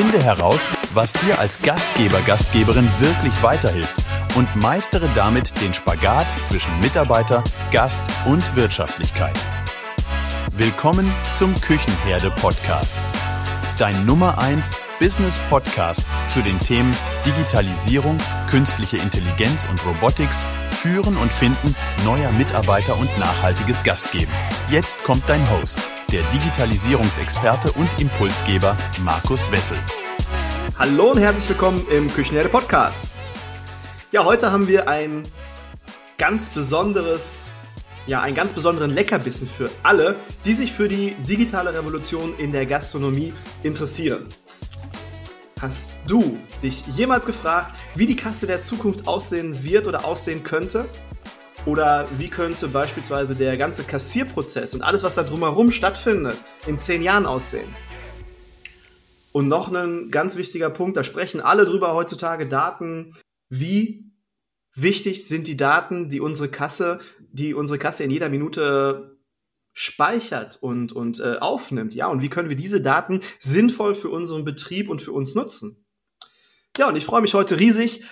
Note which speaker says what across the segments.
Speaker 1: Finde heraus, was dir als Gastgeber, Gastgeberin wirklich weiterhilft und meistere damit den Spagat zwischen Mitarbeiter, Gast und Wirtschaftlichkeit. Willkommen zum Küchenherde Podcast. Dein Nummer 1 Business Podcast zu den Themen Digitalisierung, künstliche Intelligenz und Robotics, Führen und Finden neuer Mitarbeiter und nachhaltiges Gastgeben. Jetzt kommt dein Host, der Digitalisierungsexperte und Impulsgeber Markus Wessel.
Speaker 2: Hallo und herzlich willkommen im Küchenherde Podcast. Ja, heute haben wir ein ganz besonderes, ja, einen ganz besonderen Leckerbissen für alle, die sich für die digitale Revolution in der Gastronomie interessieren. Hast du dich jemals gefragt, wie die Kasse der Zukunft aussehen wird oder aussehen könnte? Oder wie könnte beispielsweise der ganze Kassierprozess und alles, was da drumherum stattfindet, in zehn Jahren aussehen? Und noch ein ganz wichtiger Punkt, da sprechen alle drüber heutzutage, Daten. Wie wichtig sind die Daten, die unsere Kasse, die unsere Kasse in jeder Minute speichert und, und äh, aufnimmt, ja, und wie können wir diese Daten sinnvoll für unseren Betrieb und für uns nutzen. Ja, und ich freue mich heute riesig,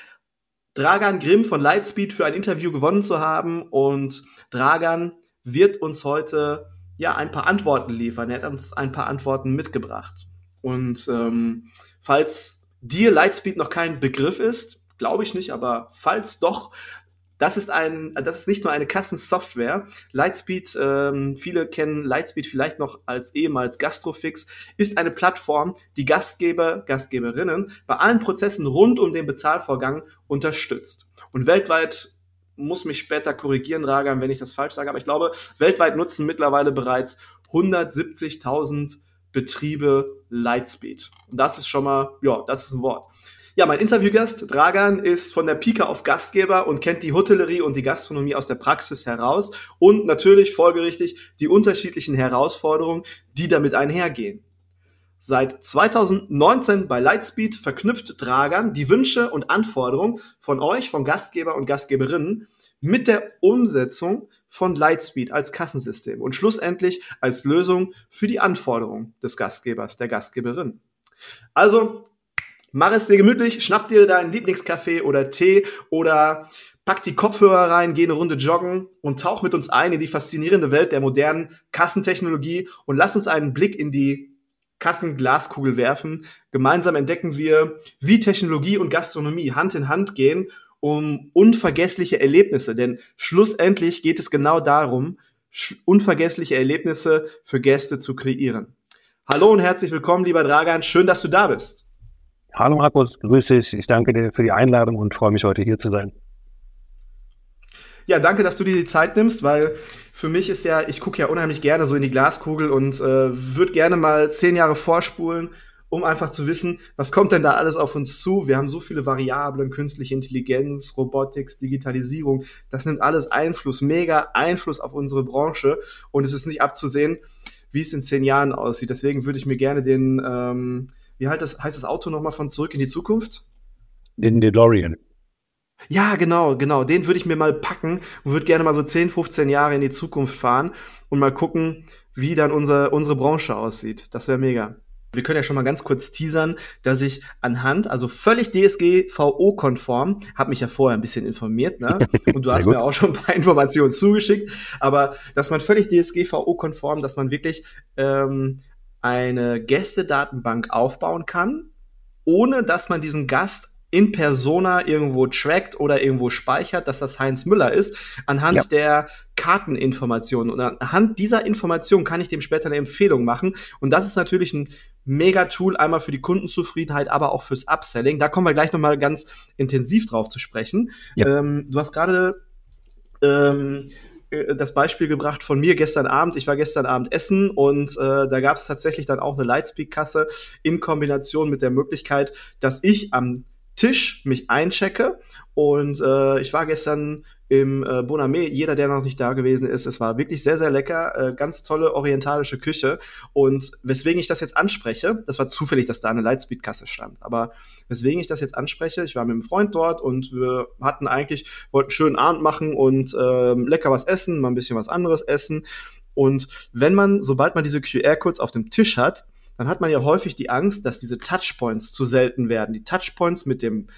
Speaker 2: Dragan Grimm von Lightspeed für ein Interview gewonnen zu haben und Dragan wird uns heute ja ein paar Antworten liefern. Er hat uns ein paar Antworten mitgebracht. Und ähm, falls dir Lightspeed noch kein Begriff ist, glaube ich nicht, aber falls doch, das ist ein, das ist nicht nur eine Kassensoftware. Lightspeed, ähm, viele kennen Lightspeed vielleicht noch als ehemals Gastrofix, ist eine Plattform, die Gastgeber, Gastgeberinnen bei allen Prozessen rund um den Bezahlvorgang unterstützt. Und weltweit muss mich später korrigieren, Ragan, wenn ich das falsch sage, aber ich glaube, weltweit nutzen mittlerweile bereits 170.000 Betriebe Lightspeed. Und das ist schon mal, ja, das ist ein Wort. Ja, mein Interviewgast Dragan ist von der Pika auf Gastgeber und kennt die Hotellerie und die Gastronomie aus der Praxis heraus und natürlich folgerichtig die unterschiedlichen Herausforderungen, die damit einhergehen. Seit 2019 bei Lightspeed verknüpft Dragan die Wünsche und Anforderungen von euch, von Gastgeber und Gastgeberinnen, mit der Umsetzung von Lightspeed als Kassensystem und schlussendlich als Lösung für die Anforderungen des Gastgebers, der Gastgeberin. Also Mach es dir gemütlich, schnapp dir deinen Lieblingskaffee oder Tee oder pack die Kopfhörer rein, geh eine Runde joggen und tauch mit uns ein in die faszinierende Welt der modernen Kassentechnologie und lass uns einen Blick in die Kassenglaskugel werfen. Gemeinsam entdecken wir, wie Technologie und Gastronomie Hand in Hand gehen, um unvergessliche Erlebnisse, denn schlussendlich geht es genau darum, unvergessliche Erlebnisse für Gäste zu kreieren. Hallo und herzlich willkommen, lieber Dragan. Schön, dass du da bist.
Speaker 3: Hallo Markus, grüße dich. Ich danke dir für die Einladung und freue mich heute hier zu sein.
Speaker 2: Ja, danke, dass du dir die Zeit nimmst, weil für mich ist ja, ich gucke ja unheimlich gerne so in die Glaskugel und äh, würde gerne mal zehn Jahre vorspulen, um einfach zu wissen, was kommt denn da alles auf uns zu? Wir haben so viele Variablen, künstliche Intelligenz, Robotics, Digitalisierung. Das nimmt alles Einfluss, mega Einfluss auf unsere Branche und es ist nicht abzusehen, wie es in zehn Jahren aussieht. Deswegen würde ich mir gerne den ähm, wie halt das, heißt das Auto nochmal von Zurück in die Zukunft?
Speaker 3: Den DeLorean.
Speaker 2: Ja, genau, genau. Den würde ich mir mal packen und würde gerne mal so 10, 15 Jahre in die Zukunft fahren und mal gucken, wie dann unser, unsere Branche aussieht. Das wäre mega. Wir können ja schon mal ganz kurz teasern, dass ich anhand, also völlig DSGVO-konform, habe mich ja vorher ein bisschen informiert, ne? Und du hast mir auch schon ein paar Informationen zugeschickt, aber dass man völlig DSGVO-konform, dass man wirklich ähm, eine Gästedatenbank aufbauen kann, ohne dass man diesen Gast in Persona irgendwo trackt oder irgendwo speichert, dass das Heinz Müller ist, anhand ja. der Karteninformationen. Und anhand dieser Information kann ich dem später eine Empfehlung machen. Und das ist natürlich ein Mega-Tool, einmal für die Kundenzufriedenheit, aber auch fürs Upselling. Da kommen wir gleich nochmal ganz intensiv drauf zu sprechen. Ja. Ähm, du hast gerade ähm, äh, das Beispiel gebracht von mir gestern Abend. Ich war gestern Abend essen und äh, da gab es tatsächlich dann auch eine Lightspeed-Kasse in Kombination mit der Möglichkeit, dass ich am Tisch mich einchecke. Und äh, ich war gestern im äh, Bonamé. Jeder, der noch nicht da gewesen ist, es war wirklich sehr, sehr lecker. Äh, ganz tolle orientalische Küche. Und weswegen ich das jetzt anspreche, das war zufällig, dass da eine Lightspeed-Kasse stand. Aber weswegen ich das jetzt anspreche, ich war mit einem Freund dort und wir hatten eigentlich, wollten schönen Abend machen und äh, lecker was essen, mal ein bisschen was anderes essen. Und wenn man, sobald man diese QR-Codes auf dem Tisch hat, dann hat man ja häufig die Angst, dass diese Touchpoints zu selten werden. Die Touchpoints mit dem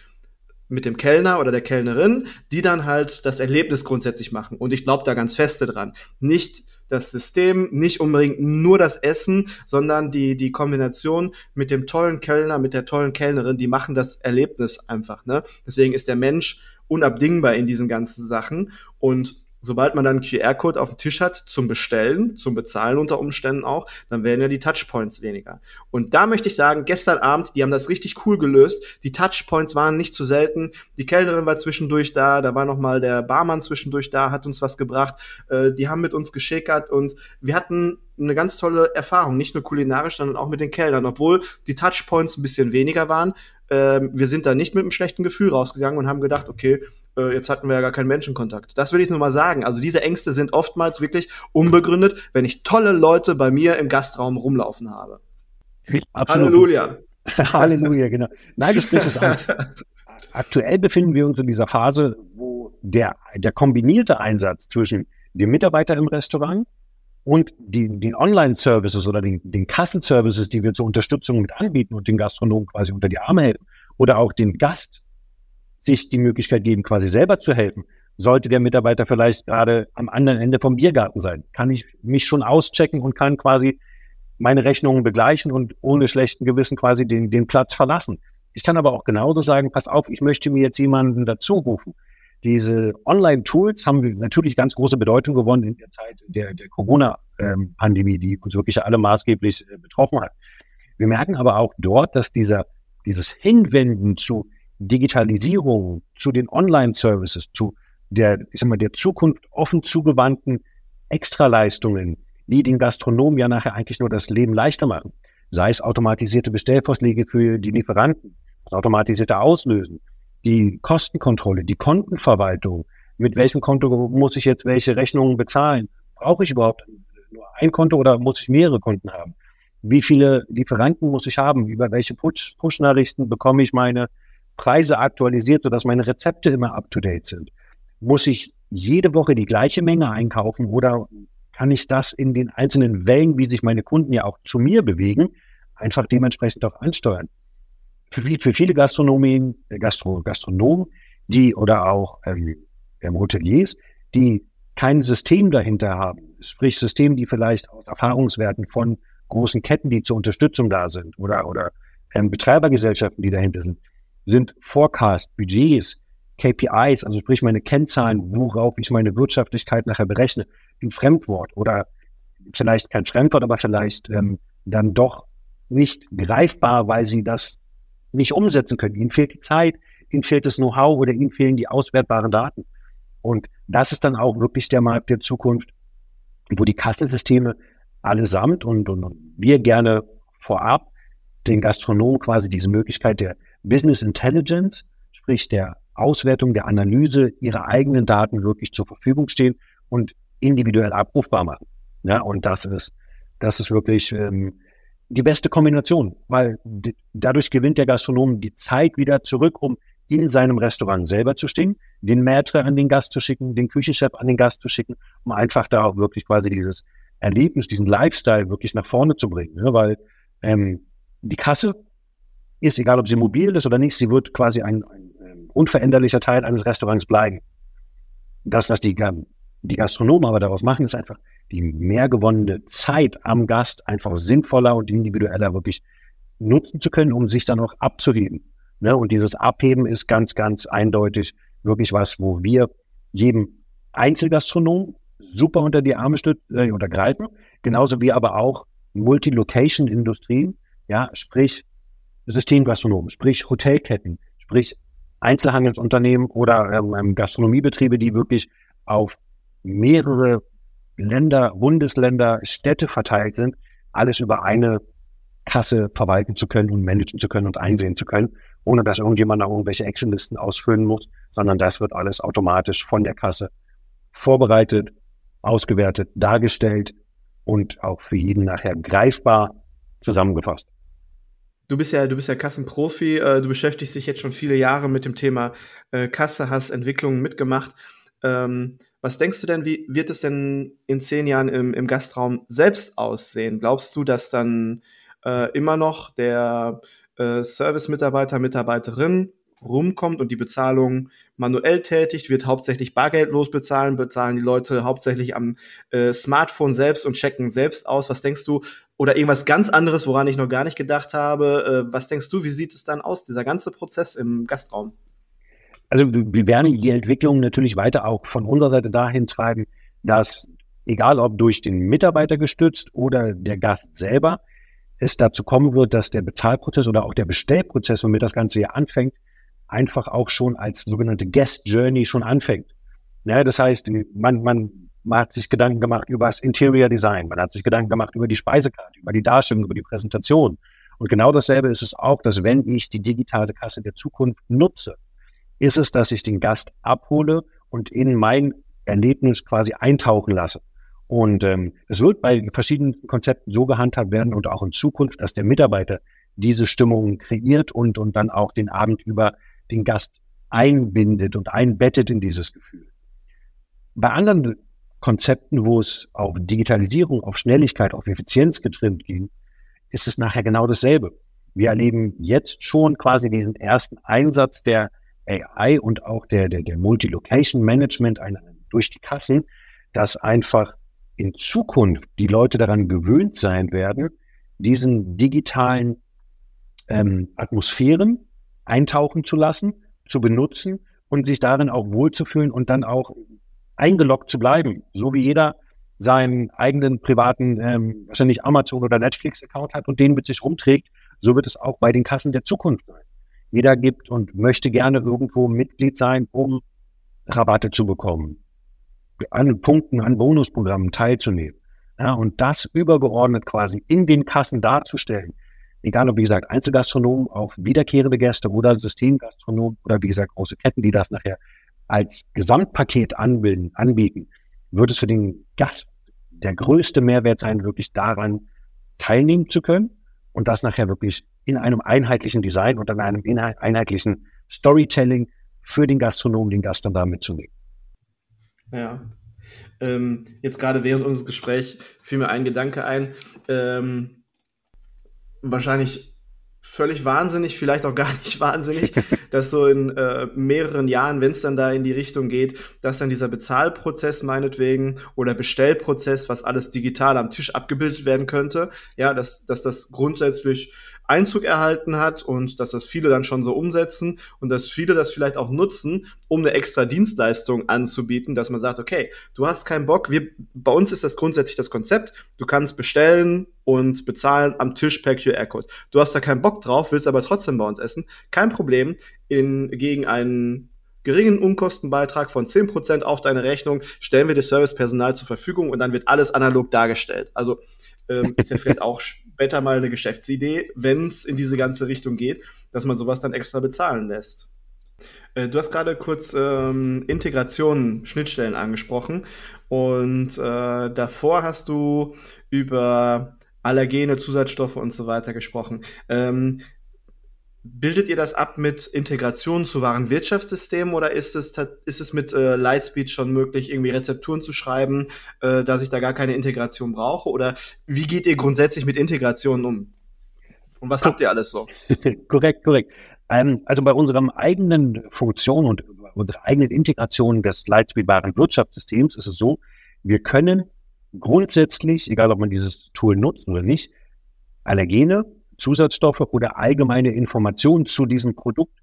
Speaker 2: mit dem Kellner oder der Kellnerin, die dann halt das Erlebnis grundsätzlich machen. Und ich glaube da ganz feste dran. Nicht das System, nicht unbedingt nur das Essen, sondern die, die Kombination mit dem tollen Kellner, mit der tollen Kellnerin, die machen das Erlebnis einfach. Ne? Deswegen ist der Mensch unabdingbar in diesen ganzen Sachen. Und sobald man dann einen QR-Code auf dem Tisch hat zum Bestellen, zum Bezahlen unter Umständen auch, dann werden ja die Touchpoints weniger. Und da möchte ich sagen, gestern Abend, die haben das richtig cool gelöst. Die Touchpoints waren nicht zu selten. Die Kellnerin war zwischendurch da, da war noch mal der Barmann zwischendurch da, hat uns was gebracht. Äh, die haben mit uns geschickert und wir hatten eine ganz tolle Erfahrung, nicht nur kulinarisch, sondern auch mit den Kellnern. Obwohl die Touchpoints ein bisschen weniger waren, ähm, wir sind da nicht mit einem schlechten Gefühl rausgegangen und haben gedacht, okay, äh, jetzt hatten wir ja gar keinen Menschenkontakt. Das will ich nur mal sagen. Also diese Ängste sind oftmals wirklich unbegründet, wenn ich tolle Leute bei mir im Gastraum rumlaufen habe.
Speaker 3: Absolut.
Speaker 2: Halleluja.
Speaker 3: Halleluja, genau. Nein, du sprichst es an. Aktuell befinden wir uns in dieser Phase, wo der, der kombinierte Einsatz zwischen dem Mitarbeiter im Restaurant und die, den Online-Services oder den, den Kassenservices, die wir zur Unterstützung mit anbieten und den Gastronomen quasi unter die Arme helfen oder auch den Gast sich die Möglichkeit geben, quasi selber zu helfen. Sollte der Mitarbeiter vielleicht gerade am anderen Ende vom Biergarten sein, kann ich mich schon auschecken und kann quasi meine Rechnungen begleichen und ohne schlechten Gewissen quasi den, den Platz verlassen. Ich kann aber auch genauso sagen, pass auf, ich möchte mir jetzt jemanden dazu rufen. Diese Online-Tools haben natürlich ganz große Bedeutung gewonnen in der Zeit der, der Corona-Pandemie, die uns wirklich alle maßgeblich äh, betroffen hat. Wir merken aber auch dort, dass dieser, dieses Hinwenden zu Digitalisierung, zu den Online-Services, zu der, ich sag mal, der Zukunft offen zugewandten Extraleistungen, die den Gastronomen ja nachher eigentlich nur das Leben leichter machen. Sei es automatisierte Bestellvorschläge für die Lieferanten, das automatisierte Auslösen, die Kostenkontrolle, die Kontenverwaltung. Mit welchem Konto muss ich jetzt welche Rechnungen bezahlen? Brauche ich überhaupt nur ein Konto oder muss ich mehrere Konten haben? Wie viele Lieferanten muss ich haben? Über welche Push-Nachrichten bekomme ich meine Preise aktualisiert, sodass meine Rezepte immer up-to-date sind? Muss ich jede Woche die gleiche Menge einkaufen oder kann ich das in den einzelnen Wellen, wie sich meine Kunden ja auch zu mir bewegen, einfach dementsprechend auch ansteuern? für, für viele Gastronomien, äh, Gastro, Gastronomen, die oder auch ähm, ähm, Hoteliers, die kein System dahinter haben, sprich Systeme, die vielleicht aus Erfahrungswerten von großen Ketten, die zur Unterstützung da sind, oder, oder ähm, Betreibergesellschaften, die dahinter sind, sind Forecast, Budgets, KPIs, also sprich meine Kennzahlen, worauf ich meine Wirtschaftlichkeit nachher berechne, ein Fremdwort oder vielleicht kein Fremdwort, aber vielleicht ähm, dann doch nicht greifbar, weil sie das nicht umsetzen können. Ihnen fehlt die Zeit, ihnen fehlt das Know-how oder ihnen fehlen die auswertbaren Daten. Und das ist dann auch wirklich der Markt der Zukunft, wo die Kassensysteme allesamt und, und, und wir gerne vorab den Gastronomen quasi diese Möglichkeit der Business Intelligence, sprich der Auswertung, der Analyse ihrer eigenen Daten wirklich zur Verfügung stehen und individuell abrufbar machen. Ja, und das ist, das ist wirklich ähm, die beste Kombination, weil dadurch gewinnt der Gastronom die Zeit wieder zurück, um in seinem Restaurant selber zu stehen, den Maitre an den Gast zu schicken, den Küchenchef an den Gast zu schicken, um einfach da auch wirklich quasi dieses Erlebnis, diesen Lifestyle wirklich nach vorne zu bringen. Ne? Weil ähm, die Kasse ist, egal ob sie mobil ist oder nicht, sie wird quasi ein, ein, ähm, unveränderlicher Teil eines Restaurants bleiben. Das, was die, die Gastronomen aber daraus machen, ist einfach, die mehr gewonnene Zeit am Gast einfach sinnvoller und individueller wirklich nutzen zu können, um sich dann auch abzuheben. Ne? Und dieses Abheben ist ganz, ganz eindeutig wirklich was, wo wir jedem Einzelgastronom super unter die Arme stützen äh, oder greifen, genauso wie aber auch Multi-Location-Industrien, ja, sprich Systemgastronomen, sprich Hotelketten, sprich Einzelhandelsunternehmen oder ähm, Gastronomiebetriebe, die wirklich auf mehrere Länder, Bundesländer, Städte verteilt sind, alles über eine Kasse verwalten zu können und managen zu können und einsehen zu können, ohne dass irgendjemand noch irgendwelche Actionlisten ausfüllen muss, sondern das wird alles automatisch von der Kasse vorbereitet, ausgewertet, dargestellt und auch für jeden nachher greifbar zusammengefasst.
Speaker 2: Du bist ja, du bist ja Kassenprofi, äh, du beschäftigst dich jetzt schon viele Jahre mit dem Thema äh, Kasse, hast Entwicklungen mitgemacht. Ähm, was denkst du denn, wie wird es denn in zehn Jahren im, im Gastraum selbst aussehen? Glaubst du, dass dann, äh, immer noch der äh, Service-Mitarbeiter, Mitarbeiterin rumkommt und die Bezahlung manuell tätigt, wird hauptsächlich bargeldlos bezahlen, bezahlen die Leute hauptsächlich am äh, Smartphone selbst und checken selbst aus. Was denkst du? Oder irgendwas ganz anderes, woran ich noch gar nicht gedacht habe. Äh, was denkst du, wie sieht es dann aus, dieser ganze Prozess im Gastraum?
Speaker 3: Also wir werden die Entwicklung natürlich weiter auch von unserer Seite dahin treiben, dass egal ob durch den Mitarbeiter gestützt oder der Gast selber, es dazu kommen wird, dass der Bezahlprozess oder auch der Bestellprozess, womit das Ganze hier anfängt, einfach auch schon als sogenannte Guest Journey schon anfängt. Ja, das heißt, man, man, man hat sich Gedanken gemacht über das Interior Design, man hat sich Gedanken gemacht über die Speisekarte, über die Darstellung, über die Präsentation. Und genau dasselbe ist es auch, dass wenn ich die digitale Kasse der Zukunft nutze, ist es, dass ich den Gast abhole und in mein Erlebnis quasi eintauchen lasse. Und ähm, es wird bei verschiedenen Konzepten so gehandhabt werden und auch in Zukunft, dass der Mitarbeiter diese Stimmung kreiert und, und dann auch den Abend über den Gast einbindet und einbettet in dieses Gefühl. Bei anderen Konzepten, wo es auf Digitalisierung, auf Schnelligkeit, auf Effizienz getrimmt ging, ist es nachher genau dasselbe. Wir erleben jetzt schon quasi diesen ersten Einsatz der AI und auch der, der, der Multi-Location Management einer, durch die Kassen, dass einfach in Zukunft die Leute daran gewöhnt sein werden, diesen digitalen ähm, Atmosphären eintauchen zu lassen, zu benutzen und sich darin auch wohlzufühlen und dann auch eingeloggt zu bleiben. So wie jeder seinen eigenen privaten, ähm, wahrscheinlich Amazon oder Netflix-Account hat und den mit sich rumträgt, so wird es auch bei den Kassen der Zukunft sein. Jeder gibt und möchte gerne irgendwo Mitglied sein, um Rabatte zu bekommen, an Punkten, an Bonusprogrammen teilzunehmen. Ja, und das übergeordnet quasi in den Kassen darzustellen, egal ob, wie gesagt, Einzelgastronomen auf wiederkehrende Gäste oder Systemgastronomen oder wie gesagt, große Ketten, die das nachher als Gesamtpaket anbilden, anbieten, wird es für den Gast der größte Mehrwert sein, wirklich daran teilnehmen zu können und das nachher wirklich in einem einheitlichen Design und an einem einheitlichen Storytelling für den Gastronomen, den Gast dann da mitzunehmen.
Speaker 2: Ja. Ähm, jetzt gerade während unseres Gesprächs fiel mir ein Gedanke ein. Ähm, wahrscheinlich völlig wahnsinnig, vielleicht auch gar nicht wahnsinnig, dass so in äh, mehreren Jahren, wenn es dann da in die Richtung geht, dass dann dieser Bezahlprozess meinetwegen oder Bestellprozess, was alles digital am Tisch abgebildet werden könnte, ja, dass, dass das grundsätzlich Einzug erhalten hat und dass das viele dann schon so umsetzen und dass viele das vielleicht auch nutzen, um eine extra Dienstleistung anzubieten, dass man sagt, okay, du hast keinen Bock, wir, bei uns ist das grundsätzlich das Konzept, du kannst bestellen und bezahlen am Tisch per QR-Code. Du hast da keinen Bock drauf, willst aber trotzdem bei uns essen, kein Problem, in, gegen einen geringen Umkostenbeitrag von 10% auf deine Rechnung stellen wir dir Servicepersonal zur Verfügung und dann wird alles analog dargestellt. Also ähm, ist ja vielleicht auch später mal eine Geschäftsidee, wenn es in diese ganze Richtung geht, dass man sowas dann extra bezahlen lässt. Äh, du hast gerade kurz ähm, Integration, Schnittstellen angesprochen und äh, davor hast du über Allergene, Zusatzstoffe und so weiter gesprochen. Ähm, Bildet ihr das ab mit Integration zu wahren Wirtschaftssystemen oder ist es, ist es mit äh, Lightspeed schon möglich, irgendwie Rezepturen zu schreiben, äh, dass ich da gar keine Integration brauche? Oder wie geht ihr grundsätzlich mit Integrationen um? Und was habt ihr alles so?
Speaker 3: korrekt, korrekt. Ähm, also bei unserem eigenen Funktion und unserer eigenen Integration des Lightspeed wahren Wirtschaftssystems ist es so, wir können grundsätzlich, egal ob man dieses Tool nutzt oder nicht, Allergene Zusatzstoffe oder allgemeine Informationen zu diesem Produkt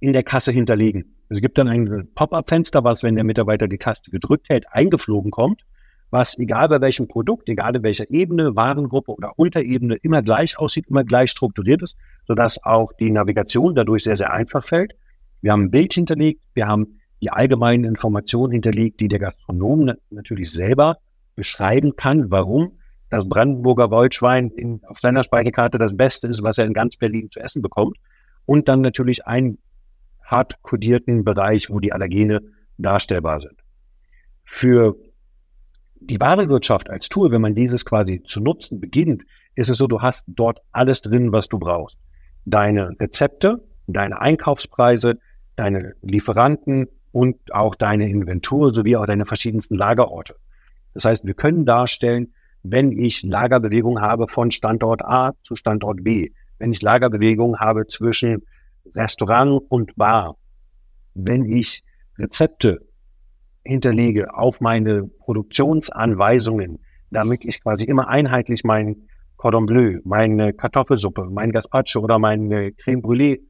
Speaker 3: in der Kasse hinterlegen. Es gibt dann ein Pop-up-Fenster, was, wenn der Mitarbeiter die Taste gedrückt hält, eingeflogen kommt, was egal bei welchem Produkt, egal in welcher Ebene, Warengruppe oder Unterebene immer gleich aussieht, immer gleich strukturiert ist, sodass auch die Navigation dadurch sehr, sehr einfach fällt. Wir haben ein Bild hinterlegt, wir haben die allgemeinen Informationen hinterlegt, die der Gastronom natürlich selber beschreiben kann, warum das Brandenburger Wollschwein in, auf seiner Speisekarte das Beste ist, was er in ganz Berlin zu essen bekommt. Und dann natürlich einen hart kodierten Bereich, wo die Allergene darstellbar sind. Für die Warenwirtschaft als Tool, wenn man dieses quasi zu nutzen beginnt, ist es so, du hast dort alles drin, was du brauchst. Deine Rezepte, deine Einkaufspreise, deine Lieferanten und auch deine Inventur sowie auch deine verschiedensten Lagerorte. Das heißt, wir können darstellen, wenn ich Lagerbewegung habe von Standort A zu Standort B, wenn ich Lagerbewegung habe zwischen Restaurant und Bar, wenn ich Rezepte hinterlege auf meine Produktionsanweisungen, damit ich quasi immer einheitlich mein Cordon Bleu, meine Kartoffelsuppe, mein Gazpacho oder meine Creme Brûlée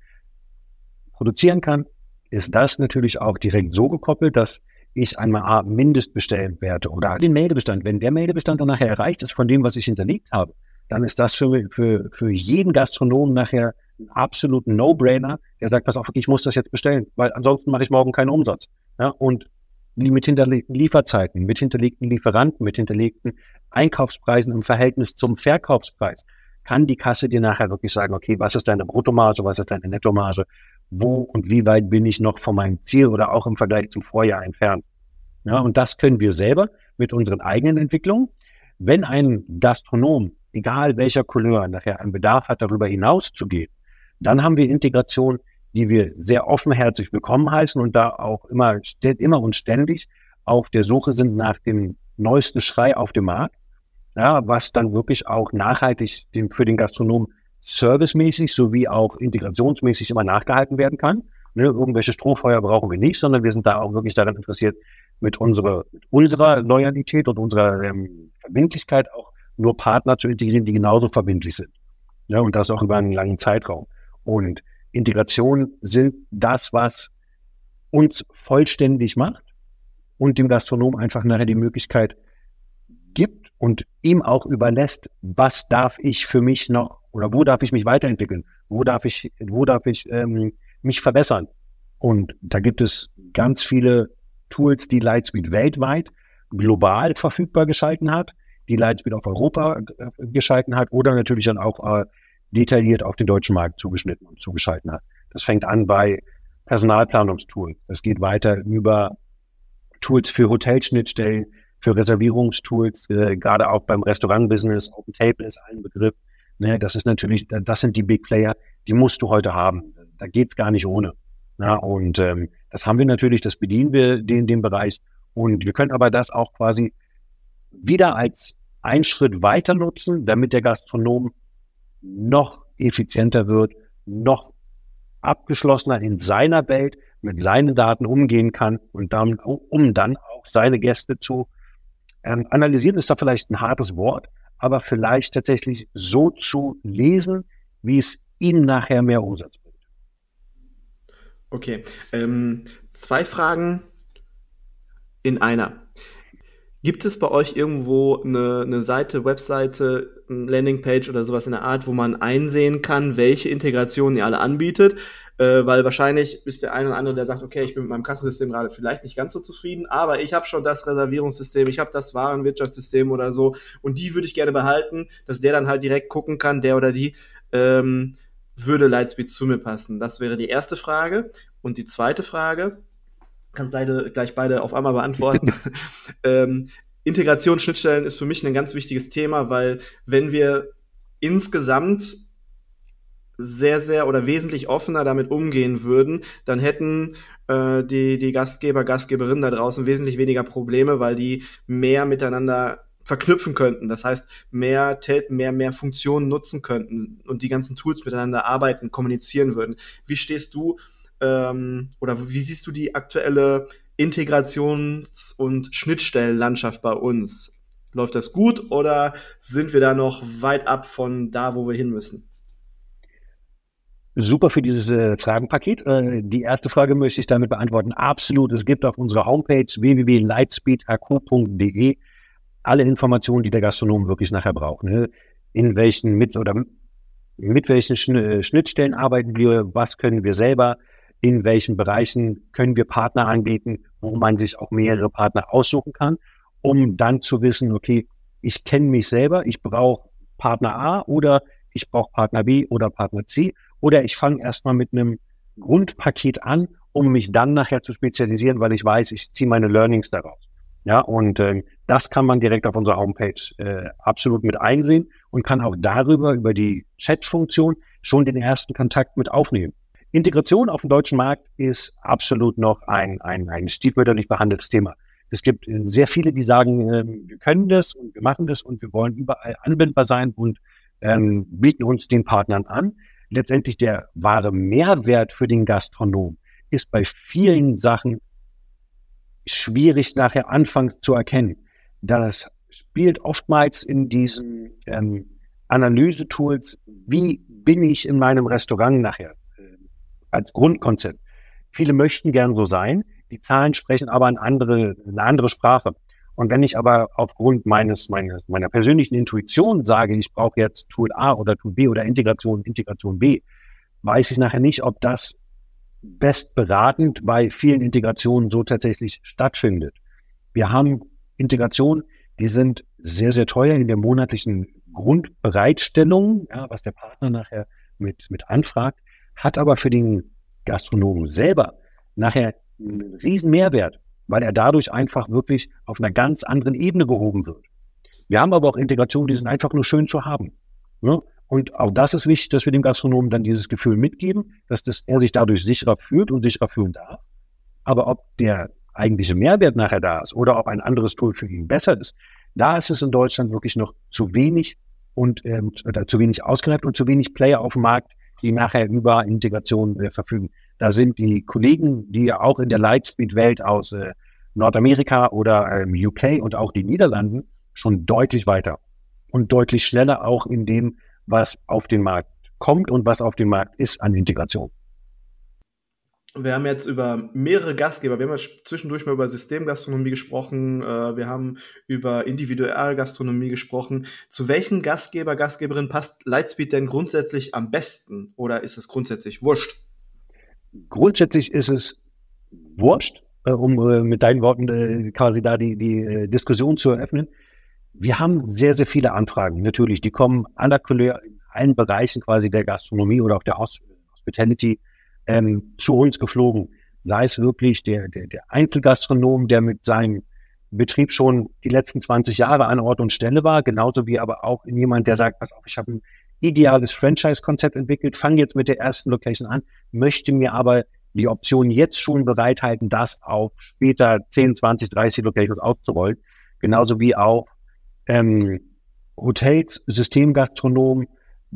Speaker 3: produzieren kann, ist das natürlich auch direkt so gekoppelt, dass ich einmal A, Mindestbestellwerte oder den Meldebestand, wenn der Meldebestand dann nachher erreicht ist von dem, was ich hinterlegt habe, dann ist das für, für, für jeden Gastronomen nachher ein absoluten No-Brainer, der sagt, pass auf, ich muss das jetzt bestellen, weil ansonsten mache ich morgen keinen Umsatz. Ja, und mit hinterlegten Lieferzeiten, mit hinterlegten Lieferanten, mit hinterlegten Einkaufspreisen im Verhältnis zum Verkaufspreis, kann die Kasse dir nachher wirklich sagen, okay, was ist deine Bruttomarge, was ist deine Nettomarge, wo und wie weit bin ich noch von meinem Ziel oder auch im Vergleich zum Vorjahr entfernt. Ja, und das können wir selber mit unseren eigenen Entwicklungen. Wenn ein Gastronom, egal welcher Couleur, nachher einen Bedarf hat, darüber hinaus zu gehen, dann haben wir Integration, die wir sehr offenherzig willkommen heißen und da auch immer, immer und ständig auf der Suche sind nach dem neuesten Schrei auf dem Markt, ja, was dann wirklich auch nachhaltig für den Gastronom servicemäßig sowie auch integrationsmäßig immer nachgehalten werden kann. Ne, irgendwelche Strohfeuer brauchen wir nicht, sondern wir sind da auch wirklich daran interessiert, mit unserer, mit unserer Loyalität und unserer ähm, Verbindlichkeit auch nur Partner zu integrieren, die genauso verbindlich sind. Ja, und das auch über einen langen Zeitraum. Und Integration sind das, was uns vollständig macht und dem Gastronom einfach nachher die Möglichkeit gibt und ihm auch überlässt, was darf ich für mich noch oder wo darf ich mich weiterentwickeln, wo darf ich, wo darf ich ähm, mich verbessern. Und da gibt es ganz viele Tools, die Lightspeed weltweit global verfügbar geschalten hat, die Lightspeed auf Europa äh, geschalten hat oder natürlich dann auch äh, detailliert auf den deutschen Markt zugeschnitten und zugeschalten hat. Das fängt an bei Personalplanungstools. Es geht weiter über Tools für Hotelschnittstellen, für Reservierungstools, äh, gerade auch beim Restaurantbusiness. Open Table ist ein Begriff. Ne, das ist natürlich, das sind die Big Player, die musst du heute haben. Da geht's gar nicht ohne. Ja, und ähm, das haben wir natürlich, das bedienen wir in dem Bereich. Und wir können aber das auch quasi wieder als einen Schritt weiter nutzen, damit der Gastronom noch effizienter wird, noch abgeschlossener in seiner Welt mit seinen Daten umgehen kann und dann, um dann auch seine Gäste zu ähm, analysieren, ist da vielleicht ein hartes Wort, aber vielleicht tatsächlich so zu lesen, wie es ihm nachher mehr Umsatz bringt.
Speaker 2: Okay, ähm, zwei Fragen in einer. Gibt es bei euch irgendwo eine, eine Seite, Webseite, Landingpage oder sowas in der Art, wo man einsehen kann, welche Integrationen ihr alle anbietet? Äh, weil wahrscheinlich ist der eine oder andere, der sagt, okay, ich bin mit meinem Kassensystem gerade vielleicht nicht ganz so zufrieden, aber ich habe schon das Reservierungssystem, ich habe das Warenwirtschaftssystem oder so und die würde ich gerne behalten, dass der dann halt direkt gucken kann, der oder die, ähm, würde Lightspeed zu mir passen? Das wäre die erste Frage. Und die zweite Frage, kannst leider gleich beide auf einmal beantworten. ähm, Integration Schnittstellen ist für mich ein ganz wichtiges Thema, weil wenn wir insgesamt sehr, sehr oder wesentlich offener damit umgehen würden, dann hätten äh, die, die Gastgeber, Gastgeberinnen da draußen wesentlich weniger Probleme, weil die mehr miteinander verknüpfen könnten. Das heißt, mehr, mehr, mehr Funktionen nutzen könnten und die ganzen Tools miteinander arbeiten, kommunizieren würden. Wie stehst du ähm, oder wie siehst du die aktuelle Integrations- und Schnittstellenlandschaft bei uns? Läuft das gut oder sind wir da noch weit ab von da, wo wir hin müssen?
Speaker 3: Super für dieses äh, Fragenpaket. Äh, die erste Frage möchte ich damit beantworten. Absolut. Es gibt auf unserer Homepage www.lightspeedhq.de alle Informationen, die der Gastronom wirklich nachher braucht. Ne? In welchen mit oder mit welchen Schnittstellen arbeiten wir? Was können wir selber? in welchen Bereichen können wir Partner anbieten, wo man sich auch mehrere Partner aussuchen kann, um dann zu wissen, okay, ich kenne mich selber, ich brauche Partner A oder ich brauche Partner B oder Partner C oder ich fange erstmal mit einem Grundpaket an, um mich dann nachher zu spezialisieren, weil ich weiß, ich ziehe meine Learnings daraus. Ja, und äh, das kann man direkt auf unserer Homepage äh, absolut mit einsehen und kann auch darüber, über die Chat-Funktion, schon den ersten Kontakt mit aufnehmen. Integration auf dem deutschen Markt ist absolut noch ein, ein, ein stiefmütterlich behandeltes Thema. Es gibt äh, sehr viele, die sagen, äh, wir können das und wir machen das und wir wollen überall anwendbar sein und ähm, bieten uns den Partnern an. Letztendlich der wahre Mehrwert für den Gastronom ist bei vielen Sachen schwierig nachher anfangs zu erkennen. Das spielt oftmals in diesen ähm, Analysetools, wie bin ich in meinem Restaurant nachher äh, als Grundkonzept. Viele möchten gern so sein, die Zahlen sprechen aber eine andere, eine andere Sprache. Und wenn ich aber aufgrund meines, meines meiner persönlichen Intuition sage, ich brauche jetzt Tool A oder Tool B oder Integration, Integration B, weiß ich nachher nicht, ob das bestberatend bei vielen Integrationen so tatsächlich stattfindet. Wir haben Integrationen, die sind sehr, sehr teuer in der monatlichen Grundbereitstellung, ja, was der Partner nachher mit, mit anfragt, hat aber für den Gastronomen selber nachher einen riesen Mehrwert, weil er dadurch einfach wirklich auf einer ganz anderen Ebene gehoben wird. Wir haben aber auch Integrationen, die sind einfach nur schön zu haben. Ne? Und auch das ist wichtig, dass wir dem Gastronomen dann dieses Gefühl mitgeben, dass das, er sich dadurch sicherer fühlt und sicherer fühlen darf. Aber ob der eigentliche Mehrwert nachher da ist oder ob ein anderes Tool für ihn besser ist, da ist es in Deutschland wirklich noch zu wenig und ähm, zu wenig ausgereift und zu wenig Player auf dem Markt, die nachher über Integration äh, verfügen. Da sind die Kollegen, die ja auch in der Lightspeed-Welt aus äh, Nordamerika oder ähm, UK und auch die Niederlanden schon deutlich weiter und deutlich schneller auch in dem, was auf den Markt kommt und was auf dem Markt ist an Integration.
Speaker 2: Wir haben jetzt über mehrere Gastgeber, wir haben ja zwischendurch mal über Systemgastronomie gesprochen, äh, wir haben über Individualgastronomie gesprochen. Zu welchen Gastgeber, Gastgeberin passt Lightspeed denn grundsätzlich am besten oder ist es grundsätzlich wurscht?
Speaker 3: Grundsätzlich ist es wurscht, äh, um äh, mit deinen Worten äh, quasi da die, die Diskussion zu eröffnen. Wir haben sehr, sehr viele Anfragen, natürlich. Die kommen aller Couleur in allen Bereichen quasi der Gastronomie oder auch der Hospitality ähm, zu uns geflogen. Sei es wirklich der, der, der Einzelgastronom, der mit seinem Betrieb schon die letzten 20 Jahre an Ort und Stelle war, genauso wie aber auch jemand, der sagt, pass auf, ich habe ein ideales Franchise-Konzept entwickelt, fange jetzt mit der ersten Location an, möchte mir aber die Option jetzt schon bereithalten, das auf später 10, 20, 30 Locations auszurollen. Genauso wie auch ähm, Hotels, Systemgastronomen,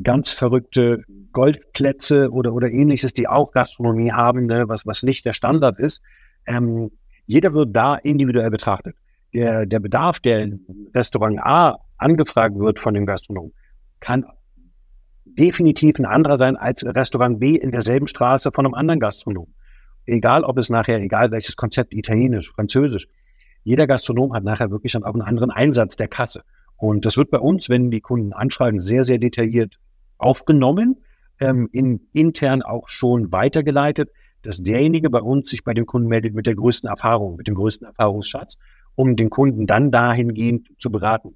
Speaker 3: ganz verrückte Goldplätze oder, oder ähnliches, die auch Gastronomie haben, ne, was, was nicht der Standard ist. Ähm, jeder wird da individuell betrachtet. Der, der Bedarf, der in Restaurant A angefragt wird von dem Gastronom, kann definitiv ein anderer sein als Restaurant B in derselben Straße von einem anderen Gastronom. Egal, ob es nachher, egal welches Konzept, italienisch, französisch. Jeder Gastronom hat nachher wirklich dann auch einen anderen Einsatz der Kasse. Und das wird bei uns, wenn die Kunden anschreiben, sehr, sehr detailliert aufgenommen, ähm, in, intern auch schon weitergeleitet, dass derjenige bei uns sich bei dem Kunden meldet mit der größten Erfahrung, mit dem größten Erfahrungsschatz, um den Kunden dann dahingehend zu beraten.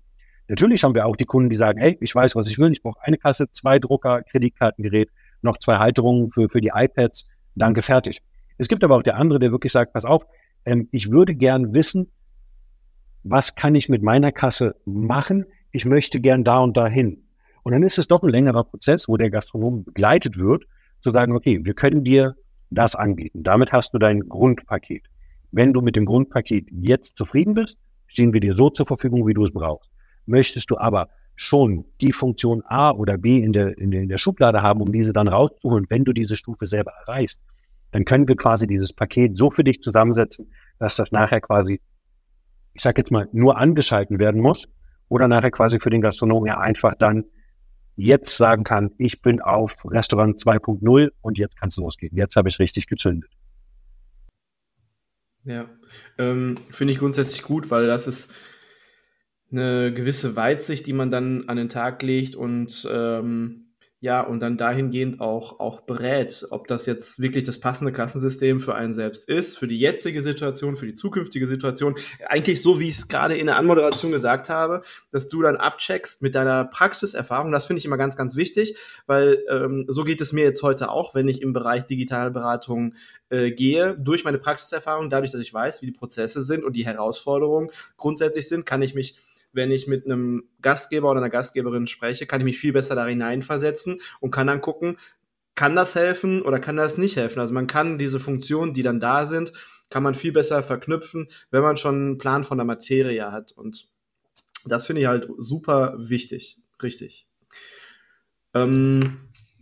Speaker 3: Natürlich haben wir auch die Kunden, die sagen, hey, ich weiß, was ich will, ich brauche eine Kasse, zwei Drucker, Kreditkartengerät, noch zwei Halterungen für, für die iPads, danke, fertig. Es gibt aber auch der andere, der wirklich sagt, pass auf, ähm, ich würde gern wissen, was kann ich mit meiner Kasse machen? Ich möchte gern da und dahin. Und dann ist es doch ein längerer Prozess, wo der Gastronom begleitet wird, zu sagen, okay, wir können dir das anbieten. Damit hast du dein Grundpaket. Wenn du mit dem Grundpaket jetzt zufrieden bist, stehen wir dir so zur Verfügung, wie du es brauchst. Möchtest du aber schon die Funktion A oder B in der, in in der Schublade haben, um diese dann rauszuholen, wenn du diese Stufe selber erreichst, dann können wir quasi dieses Paket so für dich zusammensetzen, dass das nachher quasi, ich sage jetzt mal, nur angeschalten werden muss oder nachher quasi für den Gastronomen ja einfach dann jetzt sagen kann, ich bin auf Restaurant 2.0 und jetzt kann es losgehen. Jetzt habe ich richtig gezündet.
Speaker 2: Ja, ähm, finde ich grundsätzlich gut, weil das ist eine gewisse Weitsicht, die man dann an den Tag legt und ähm, ja, und dann dahingehend auch, auch berät, ob das jetzt wirklich das passende Kassensystem für einen selbst ist, für die jetzige Situation, für die zukünftige Situation. Eigentlich so, wie ich es gerade in der Anmoderation gesagt habe, dass du dann abcheckst mit deiner Praxiserfahrung. Das finde ich immer ganz, ganz wichtig, weil ähm, so geht es mir jetzt heute auch, wenn ich im Bereich Digitalberatung äh, gehe. Durch meine Praxiserfahrung, dadurch, dass ich weiß, wie die Prozesse sind und die Herausforderungen grundsätzlich sind, kann ich mich wenn ich mit einem Gastgeber oder einer Gastgeberin spreche, kann ich mich viel besser da hineinversetzen und kann dann gucken, kann das helfen oder kann das nicht helfen? Also man kann diese Funktionen, die dann da sind, kann man viel besser verknüpfen, wenn man schon einen Plan von der Materie hat. Und das finde ich halt super wichtig. Richtig. Ähm,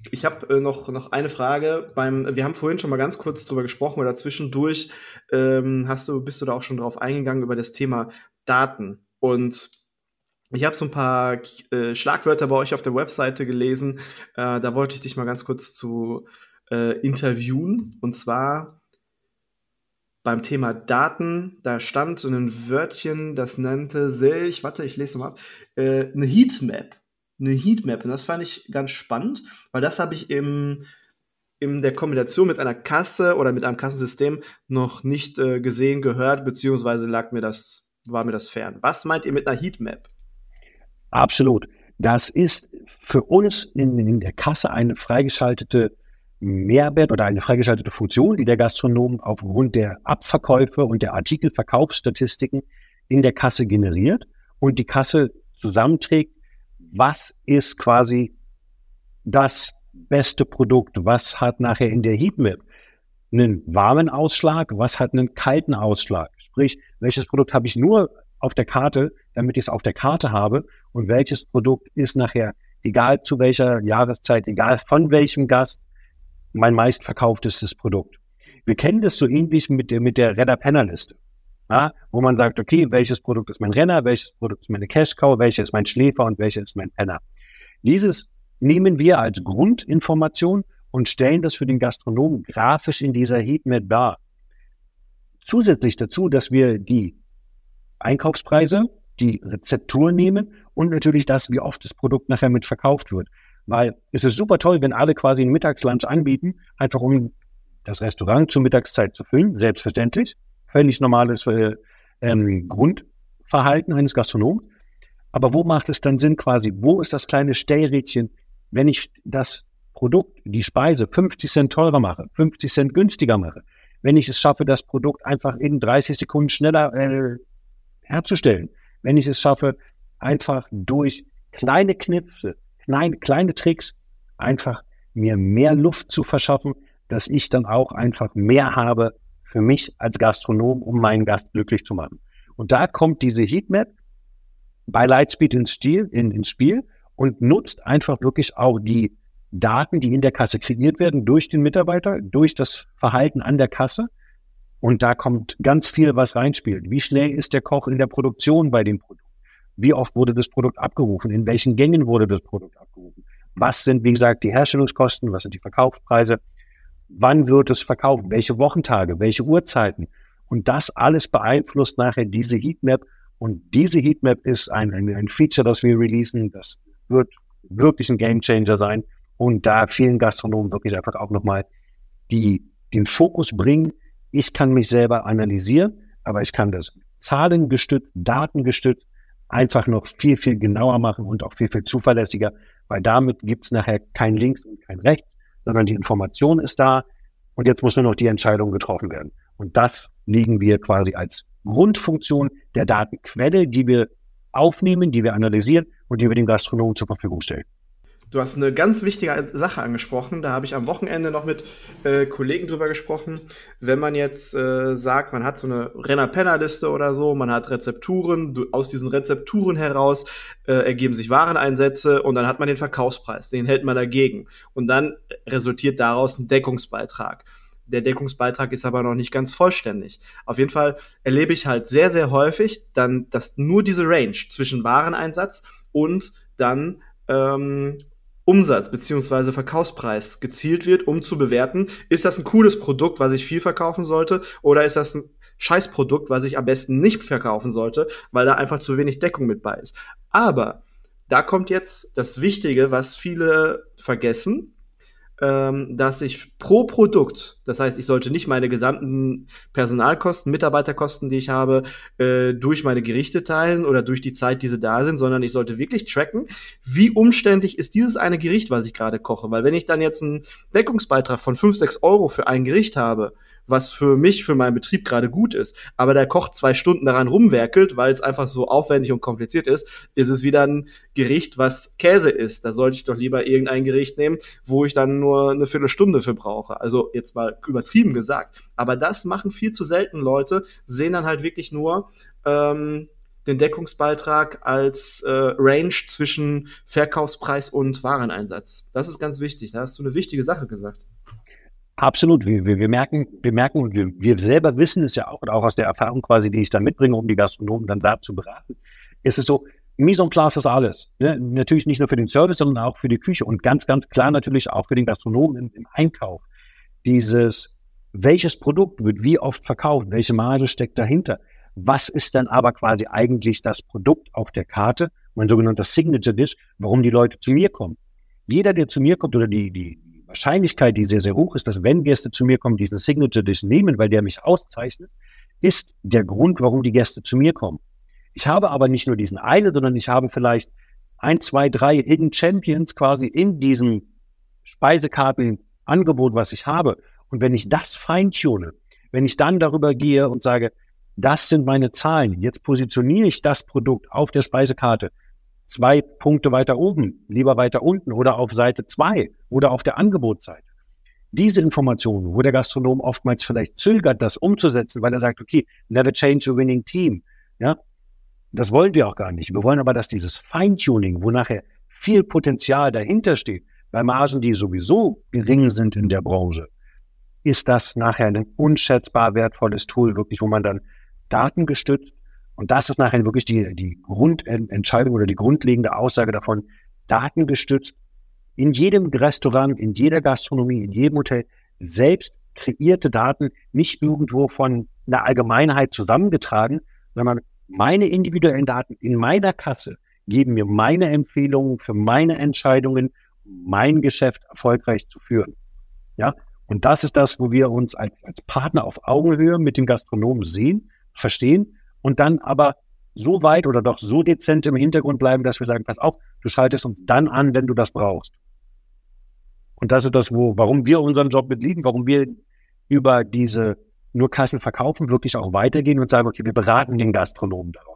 Speaker 2: ich habe äh, noch, noch eine Frage. Beim, wir haben vorhin schon mal ganz kurz drüber gesprochen oder zwischendurch ähm, hast du, bist du da auch schon drauf eingegangen über das Thema Daten. Und ich habe so ein paar äh, Schlagwörter bei euch auf der Webseite gelesen. Äh, da wollte ich dich mal ganz kurz zu äh, interviewen. Und zwar beim Thema Daten, da stand so ein Wörtchen, das nannte sich, warte, ich lese mal ab, äh, eine Heatmap eine Heatmap. Und das fand ich ganz spannend, weil das habe ich im, in der Kombination mit einer Kasse oder mit einem Kassensystem noch nicht äh, gesehen, gehört, beziehungsweise lag mir das, war mir das fern. Was meint ihr mit einer Heatmap?
Speaker 3: Absolut. Das ist für uns in, in der Kasse eine freigeschaltete Mehrwert oder eine freigeschaltete Funktion, die der Gastronom aufgrund der Abverkäufe und der Artikelverkaufsstatistiken in der Kasse generiert und die Kasse zusammenträgt was ist quasi das beste Produkt? Was hat nachher in der Heatmap einen warmen Ausschlag? Was hat einen kalten Ausschlag? Sprich, welches Produkt habe ich nur auf der Karte, damit ich es auf der Karte habe? Und welches Produkt ist nachher, egal zu welcher Jahreszeit, egal von welchem Gast, mein meistverkauftestes Produkt? Wir kennen das so ähnlich mit der, mit der Redder-Penner-Liste ja, wo man sagt, okay, welches Produkt ist mein Renner, welches Produkt ist meine Cash-Cow, welches ist mein Schläfer und welches ist mein Penner. Dieses nehmen wir als Grundinformation und stellen das für den Gastronomen grafisch in dieser Heatmap dar. Zusätzlich dazu, dass wir die Einkaufspreise, die Rezeptur nehmen und natürlich das, wie oft das Produkt nachher mit verkauft wird. Weil es ist super toll, wenn alle quasi einen Mittagslunch anbieten, einfach um das Restaurant zur Mittagszeit zu füllen, selbstverständlich völlig normales äh, ähm, Grundverhalten eines Gastronomen. Aber wo macht es dann Sinn quasi? Wo ist das kleine Stellrädchen, wenn ich das Produkt, die Speise 50 Cent teurer mache, 50 Cent günstiger mache? Wenn ich es schaffe, das Produkt einfach in 30 Sekunden schneller äh, herzustellen? Wenn ich es schaffe, einfach durch kleine Knipse, kleine, kleine Tricks einfach mir mehr Luft zu verschaffen, dass ich dann auch einfach mehr habe für mich als Gastronom, um meinen Gast glücklich zu machen. Und da kommt diese Heatmap bei Lightspeed ins, Stil, in, ins Spiel und nutzt einfach wirklich auch die Daten, die in der Kasse kreiert werden durch den Mitarbeiter, durch das Verhalten an der Kasse. Und da kommt ganz viel, was reinspielt. Wie schnell ist der Koch in der Produktion bei dem Produkt? Wie oft wurde das Produkt abgerufen? In welchen Gängen wurde das Produkt abgerufen? Was sind, wie gesagt, die Herstellungskosten? Was sind die Verkaufspreise? wann wird es verkauft, welche Wochentage, welche Uhrzeiten. Und das alles beeinflusst nachher diese Heatmap. Und diese Heatmap ist ein, ein, Feature, das wir releasen. Das wird wirklich ein Gamechanger sein. Und da vielen Gastronomen wirklich einfach auch nochmal die, den Fokus bringen. Ich kann mich selber analysieren, aber ich kann das zahlengestützt, datengestützt einfach noch viel, viel genauer machen und auch viel, viel zuverlässiger, weil damit gibt es nachher kein Links und kein Rechts, sondern die Information ist da und jetzt muss nur noch die Entscheidung getroffen werden. Und das liegen wir quasi als Grundfunktion der Datenquelle, die wir aufnehmen, die wir analysieren und die wir den Gastronomen zur Verfügung stellen.
Speaker 2: Du hast eine ganz wichtige Sache angesprochen. Da habe ich am Wochenende noch mit äh, Kollegen drüber gesprochen. Wenn man jetzt äh, sagt, man hat so eine Renner-Penner-Liste oder so, man hat Rezepturen, du, aus diesen Rezepturen heraus äh, ergeben sich Wareneinsätze und dann hat man den Verkaufspreis, den hält man dagegen. Und dann resultiert daraus ein Deckungsbeitrag. Der Deckungsbeitrag ist aber noch nicht ganz vollständig. Auf jeden Fall erlebe ich halt sehr, sehr häufig dann, dass nur diese Range zwischen Wareneinsatz und dann ähm, Umsatz beziehungsweise Verkaufspreis gezielt wird, um zu bewerten, ist das ein cooles Produkt, was ich viel verkaufen sollte, oder ist das ein Scheißprodukt, was ich am besten nicht verkaufen sollte, weil da einfach zu wenig Deckung mit bei ist. Aber da kommt jetzt das Wichtige, was viele vergessen, ähm, dass ich pro Produkt, das heißt, ich sollte nicht meine gesamten Personalkosten, Mitarbeiterkosten, die ich habe, äh, durch meine Gerichte teilen oder durch die Zeit, die sie da sind, sondern ich sollte wirklich tracken, wie umständlich ist dieses eine Gericht, was ich gerade koche. Weil wenn ich dann jetzt einen Deckungsbeitrag von 5, 6 Euro für ein Gericht habe, was für mich, für meinen Betrieb gerade gut ist, aber der Koch zwei Stunden daran rumwerkelt, weil es einfach so aufwendig und kompliziert ist, ist es wieder ein Gericht, was Käse ist. Da sollte ich doch lieber irgendein Gericht nehmen, wo ich dann nur eine Viertelstunde für brauche. Also jetzt mal übertrieben gesagt. Aber das machen viel zu selten Leute, sehen dann halt wirklich nur, ähm, den Deckungsbeitrag als äh, Range zwischen Verkaufspreis und Wareneinsatz. Das ist ganz wichtig. Da hast du eine wichtige Sache gesagt.
Speaker 3: Absolut. Wir, wir, wir merken, wir merken und wir, wir selber wissen es ja auch, und auch aus der Erfahrung quasi, die ich da mitbringe, um die Gastronomen dann da zu beraten, ist es so, Mise en place ist alles. Ne? Natürlich nicht nur für den Service, sondern auch für die Küche und ganz, ganz klar natürlich auch für den Gastronomen im, im Einkauf. Dieses, welches Produkt wird wie oft verkauft, welche Marge steckt dahinter, was ist dann aber quasi eigentlich das Produkt auf der Karte, mein sogenannter Signature Dish, warum die Leute zu mir kommen. Jeder, der zu mir kommt oder die, die Wahrscheinlichkeit, die sehr, sehr hoch ist, dass wenn Gäste zu mir kommen, diesen Signature Dish nehmen, weil der mich auszeichnet, ist der Grund, warum die Gäste zu mir kommen. Ich habe aber nicht nur diesen einen, sondern ich habe vielleicht ein, zwei, drei Hidden Champions quasi in diesem Speisekartenangebot, was ich habe. Und wenn ich das feintune, wenn ich dann darüber gehe und sage, das sind meine Zahlen. Jetzt positioniere ich das Produkt auf der Speisekarte zwei Punkte weiter oben, lieber weiter unten oder auf Seite zwei oder auf der Angebotsseite. Diese Informationen, wo der Gastronom oftmals vielleicht zögert, das umzusetzen, weil er sagt, okay, never change a winning team. Ja, das wollen wir auch gar nicht. Wir wollen aber, dass dieses Feintuning, wo nachher viel Potenzial dahinter steht, bei Margen, die sowieso gering sind in der Branche, ist das nachher ein unschätzbar wertvolles Tool, wirklich, wo man dann datengestützt. Und das ist nachher wirklich die, die Grundentscheidung oder die grundlegende Aussage davon, datengestützt in jedem Restaurant, in jeder Gastronomie, in jedem Hotel selbst kreierte Daten, nicht irgendwo von einer Allgemeinheit zusammengetragen, sondern meine individuellen Daten in meiner Kasse geben mir meine Empfehlungen für meine Entscheidungen, mein Geschäft erfolgreich zu führen. Ja, und das ist das, wo wir uns als, als Partner auf Augenhöhe mit dem Gastronomen sehen verstehen und dann aber so weit oder doch so dezent im Hintergrund bleiben, dass wir sagen, pass auf, du schaltest uns dann an, wenn du das brauchst. Und das ist das, wo, warum wir unseren Job mitlieben, warum wir über diese nur Kassen verkaufen, wirklich auch weitergehen und sagen, okay, wir beraten den Gastronomen darauf.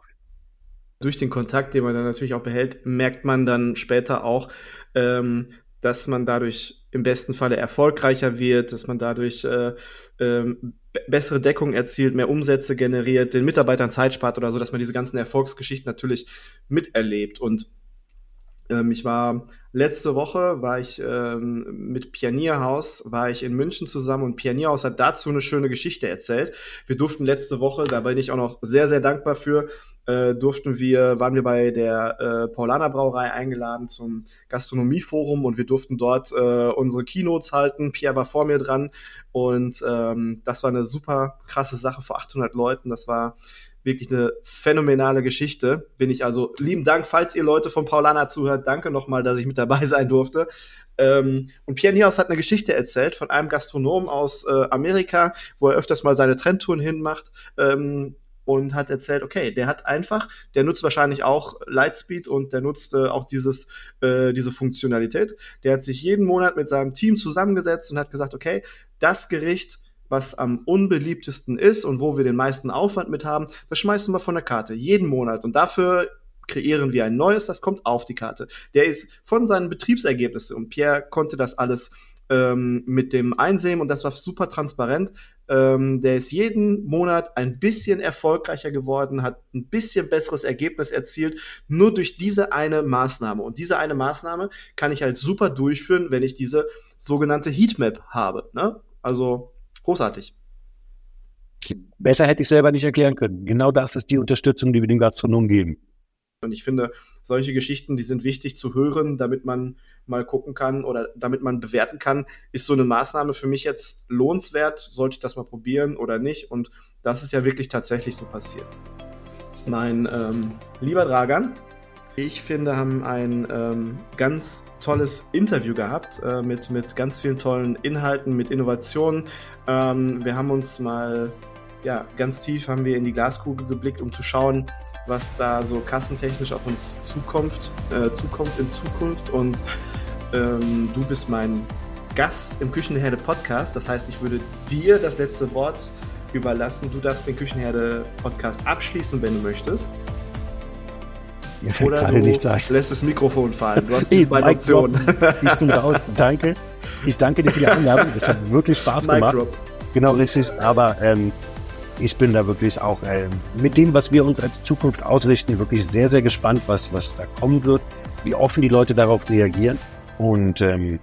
Speaker 2: Durch den Kontakt, den man dann natürlich auch behält, merkt man dann später auch, ähm, dass man dadurch im besten Falle erfolgreicher wird, dass man dadurch äh, ähm, bessere Deckung erzielt, mehr Umsätze generiert, den Mitarbeitern Zeit spart oder so, dass man diese ganzen Erfolgsgeschichten natürlich miterlebt. Und ähm, ich war letzte Woche war ich ähm, mit Pionierhaus war ich in München zusammen und Pionierhaus hat dazu eine schöne Geschichte erzählt. Wir durften letzte Woche, da bin ich auch noch sehr sehr dankbar für, äh, durften wir waren wir bei der äh, Paulaner Brauerei eingeladen zum Gastronomieforum und wir durften dort äh, unsere Keynotes halten. Pierre war vor mir dran und ähm, das war eine super krasse Sache vor 800 Leuten. Das war wirklich eine phänomenale Geschichte. Bin ich also lieben Dank, falls ihr Leute von Paulana zuhört. Danke nochmal, dass ich mit dabei sein durfte. Ähm, und Pierre Niehaus hat eine Geschichte erzählt von einem Gastronom aus äh, Amerika, wo er öfters mal seine Trendtouren hinmacht. Ähm, und hat erzählt, okay, der hat einfach, der nutzt wahrscheinlich auch Lightspeed und der nutzt äh, auch dieses, äh, diese Funktionalität. Der hat sich jeden Monat mit seinem Team zusammengesetzt und hat gesagt, okay, das Gericht was am unbeliebtesten ist und wo wir den meisten Aufwand mit haben, das schmeißen wir von der Karte jeden Monat. Und dafür kreieren wir ein neues, das kommt auf die Karte. Der ist von seinen Betriebsergebnissen und Pierre konnte das alles ähm, mit dem einsehen und das war super transparent. Ähm, der ist jeden Monat ein bisschen erfolgreicher geworden, hat ein bisschen besseres Ergebnis erzielt, nur durch diese eine Maßnahme. Und diese eine Maßnahme kann ich halt super durchführen, wenn ich diese sogenannte Heatmap habe. Ne? Also Großartig.
Speaker 3: Besser hätte ich selber nicht erklären können. Genau das ist die Unterstützung, die wir den Gastronomen geben.
Speaker 2: Und ich finde, solche Geschichten, die sind wichtig zu hören, damit man mal gucken kann oder damit man bewerten kann, ist so eine Maßnahme für mich jetzt lohnenswert, sollte ich das mal probieren oder nicht? Und das ist ja wirklich tatsächlich so passiert. Mein ähm, lieber Dragan, ich finde, haben ein ähm, ganz tolles Interview gehabt äh, mit, mit ganz vielen tollen Inhalten, mit Innovationen. Ähm, wir haben uns mal, ja, ganz tief haben wir in die Glaskugel geblickt, um zu schauen, was da so kassentechnisch auf uns zukommt, äh, zukommt in Zukunft. Und ähm, du bist mein Gast im Küchenherde Podcast. Das heißt, ich würde dir das letzte Wort überlassen. Du darfst den Küchenherde Podcast abschließen, wenn du möchtest.
Speaker 3: Fällt
Speaker 2: Oder du
Speaker 3: nichts ein.
Speaker 2: lässt das Mikrofon fallen. Du hast die beiden. Optionen.
Speaker 3: Ich bin raus. Danke. Ich danke dir für die Einladung. Es hat wirklich Spaß
Speaker 2: Mic
Speaker 3: gemacht.
Speaker 2: drop.
Speaker 3: Genau, richtig. Aber ähm, ich bin da wirklich auch ähm, mit dem, was wir uns als Zukunft ausrichten, wirklich sehr, sehr gespannt, was, was da kommen wird, wie offen die Leute darauf reagieren. Und ähm,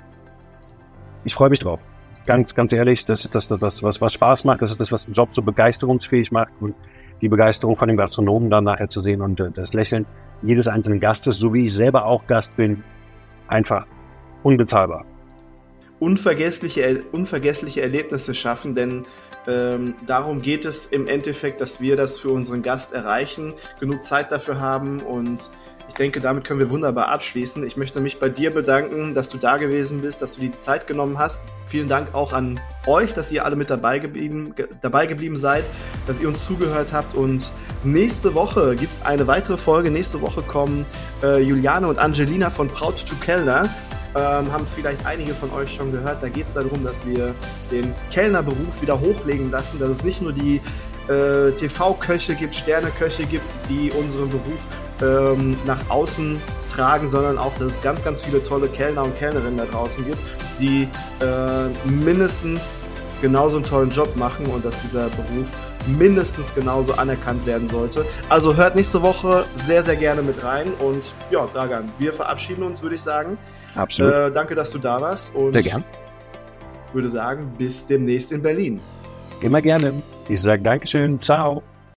Speaker 3: ich freue mich drauf. Ganz, ganz ehrlich, das ist das, das was, was Spaß macht. Das ist das, was den Job so begeisterungsfähig macht. Und die Begeisterung von den Gastronomen dann nachher zu sehen und äh, das Lächeln jedes einzelnen Gastes, so wie ich selber auch Gast bin, einfach unbezahlbar.
Speaker 2: unvergessliche, unvergessliche Erlebnisse schaffen, denn ähm, darum geht es im Endeffekt, dass wir das für unseren Gast erreichen, genug Zeit dafür haben und ich denke, damit können wir wunderbar abschließen. Ich möchte mich bei dir bedanken, dass du da gewesen bist, dass du dir die Zeit genommen hast. Vielen Dank auch an euch, dass ihr alle mit dabei geblieben, ge dabei geblieben seid, dass ihr uns zugehört habt. Und nächste Woche gibt es eine weitere Folge. Nächste Woche kommen äh, Juliane und Angelina von Proud to Kellner ähm, haben vielleicht einige von euch schon gehört. Da geht es darum, dass wir den Kellnerberuf wieder hochlegen lassen, dass es nicht nur die äh, TV-Köche gibt, Sterneköche gibt, die unseren Beruf ähm, nach außen tragen, sondern auch, dass es ganz, ganz viele tolle Kellner und Kellnerinnen da draußen gibt, die äh, mindestens genauso einen tollen Job machen und dass dieser Beruf mindestens genauso anerkannt werden sollte. Also hört nächste Woche sehr, sehr gerne mit rein und ja, Dragan, wir verabschieden uns, würde ich sagen.
Speaker 3: Absolut.
Speaker 2: Äh, danke, dass du da warst und
Speaker 3: Sehr gern.
Speaker 2: würde sagen, bis demnächst in Berlin.
Speaker 3: Immer gerne. Ich sage Dankeschön. Ciao.